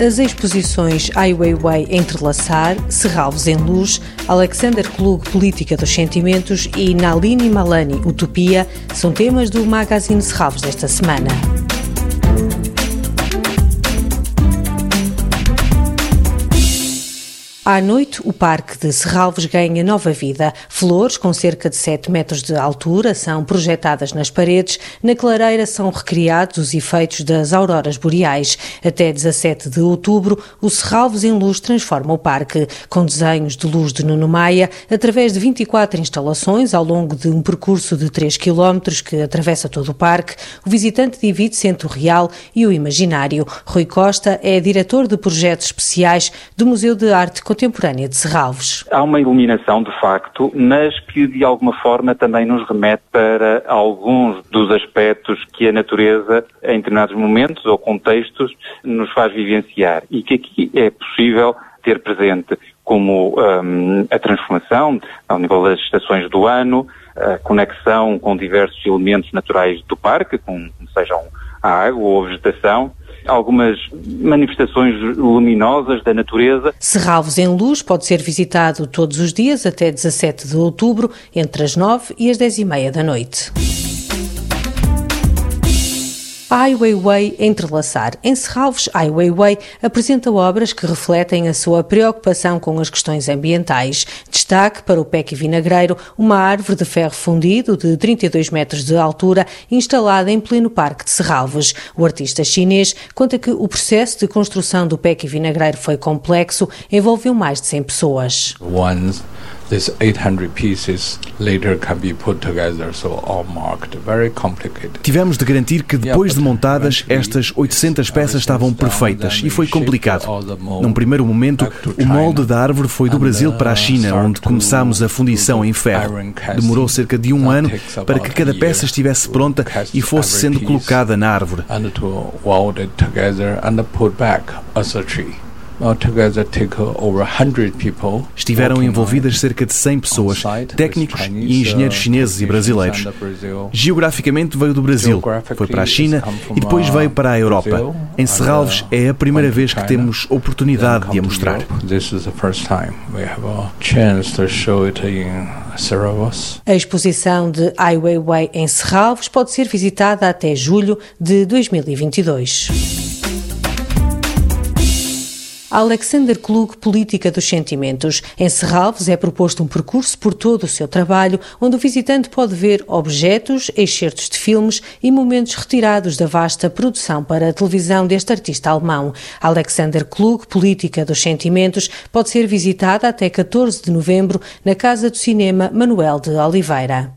As exposições Ai Weiwei Entrelaçar, Serralves em Luz, Alexander Klug Política dos Sentimentos e Nalini Malani Utopia são temas do Magazine Serralves desta semana. À noite, o Parque de Serralves ganha nova vida. Flores com cerca de 7 metros de altura são projetadas nas paredes. Na clareira são recriados os efeitos das auroras boreais. Até 17 de outubro, o Serralves em Luz transforma o parque, com desenhos de luz de Nuno Maia, através de 24 instalações ao longo de um percurso de 3 km que atravessa todo o parque. O visitante divide-se entre o real e o imaginário. Rui Costa é diretor de projetos especiais do Museu de Arte Contemporânea contemporânea de Serralves. Há uma iluminação, de facto, mas que de alguma forma também nos remete para alguns dos aspectos que a natureza, em determinados momentos ou contextos, nos faz vivenciar e que aqui é possível ter presente como um, a transformação ao nível das estações do ano, a conexão com diversos elementos naturais do parque, como sejam a água ou a vegetação, algumas manifestações luminosas da natureza. Serralvos em Luz pode ser visitado todos os dias até 17 de outubro, entre as 9 e as 10 e meia da noite. Ai Weiwei Entrelaçar. Em Serralves, Ai Weiwei apresenta obras que refletem a sua preocupação com as questões ambientais. Destaque para o Peque Vinagreiro, uma árvore de ferro fundido de 32 metros de altura, instalada em pleno Parque de Serralves. O artista chinês conta que o processo de construção do Peque Vinagreiro foi complexo, envolveu mais de 100 pessoas. These 800 pieces later can be put together, so all marked. Very complicated. Tivemos de garantir que depois de montadas, estas 800 peças estavam perfeitas e foi complicado. Num primeiro momento, o molde da árvore foi do Brasil para a China, onde começámos a fundição em ferro. Demorou cerca de um ano para que cada peça estivesse pronta e fosse sendo colocada na árvore. Estiveram envolvidas cerca de 100 pessoas, técnicos e engenheiros chineses e brasileiros. Geograficamente veio do Brasil, foi para a China e depois veio para a Europa. Em Serralves é a primeira vez que temos oportunidade de a mostrar. A exposição de Ai Weiwei em Serralves pode ser visitada até julho de 2022. Alexander Klug, Política dos Sentimentos. Em Serralves é proposto um percurso por todo o seu trabalho, onde o visitante pode ver objetos, excertos de filmes e momentos retirados da vasta produção para a televisão deste artista alemão. Alexander Klug, Política dos Sentimentos, pode ser visitada até 14 de novembro na Casa do Cinema Manuel de Oliveira.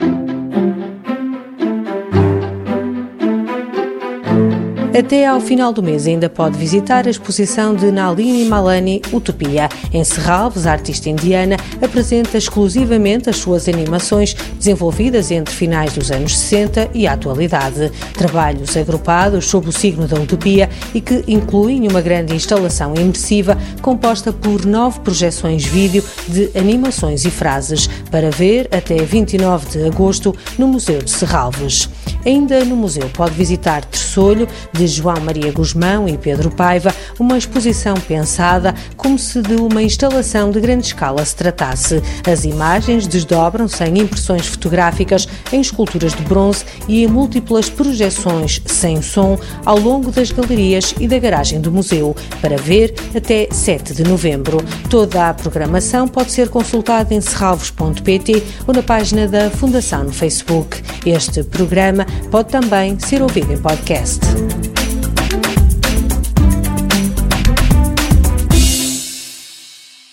Até ao final do mês ainda pode visitar a exposição de Nalini Malani Utopia. Em Serralves, a artista indiana apresenta exclusivamente as suas animações desenvolvidas entre finais dos anos 60 e a atualidade. Trabalhos agrupados sob o signo da utopia e que incluem uma grande instalação imersiva composta por nove projeções vídeo de animações e frases para ver até 29 de agosto no Museu de Serralves. Ainda no museu pode visitar Terçolho, de João Maria Guzmão e Pedro Paiva, uma exposição pensada como se de uma instalação de grande escala se tratasse. As imagens desdobram-se em impressões fotográficas, em esculturas de bronze e em múltiplas projeções sem som ao longo das galerias e da garagem do museu, para ver até 7 de novembro. Toda a programação pode ser consultada em serralvos.pt ou na página da Fundação no Facebook. Este programa pode também ser ouvido em podcast.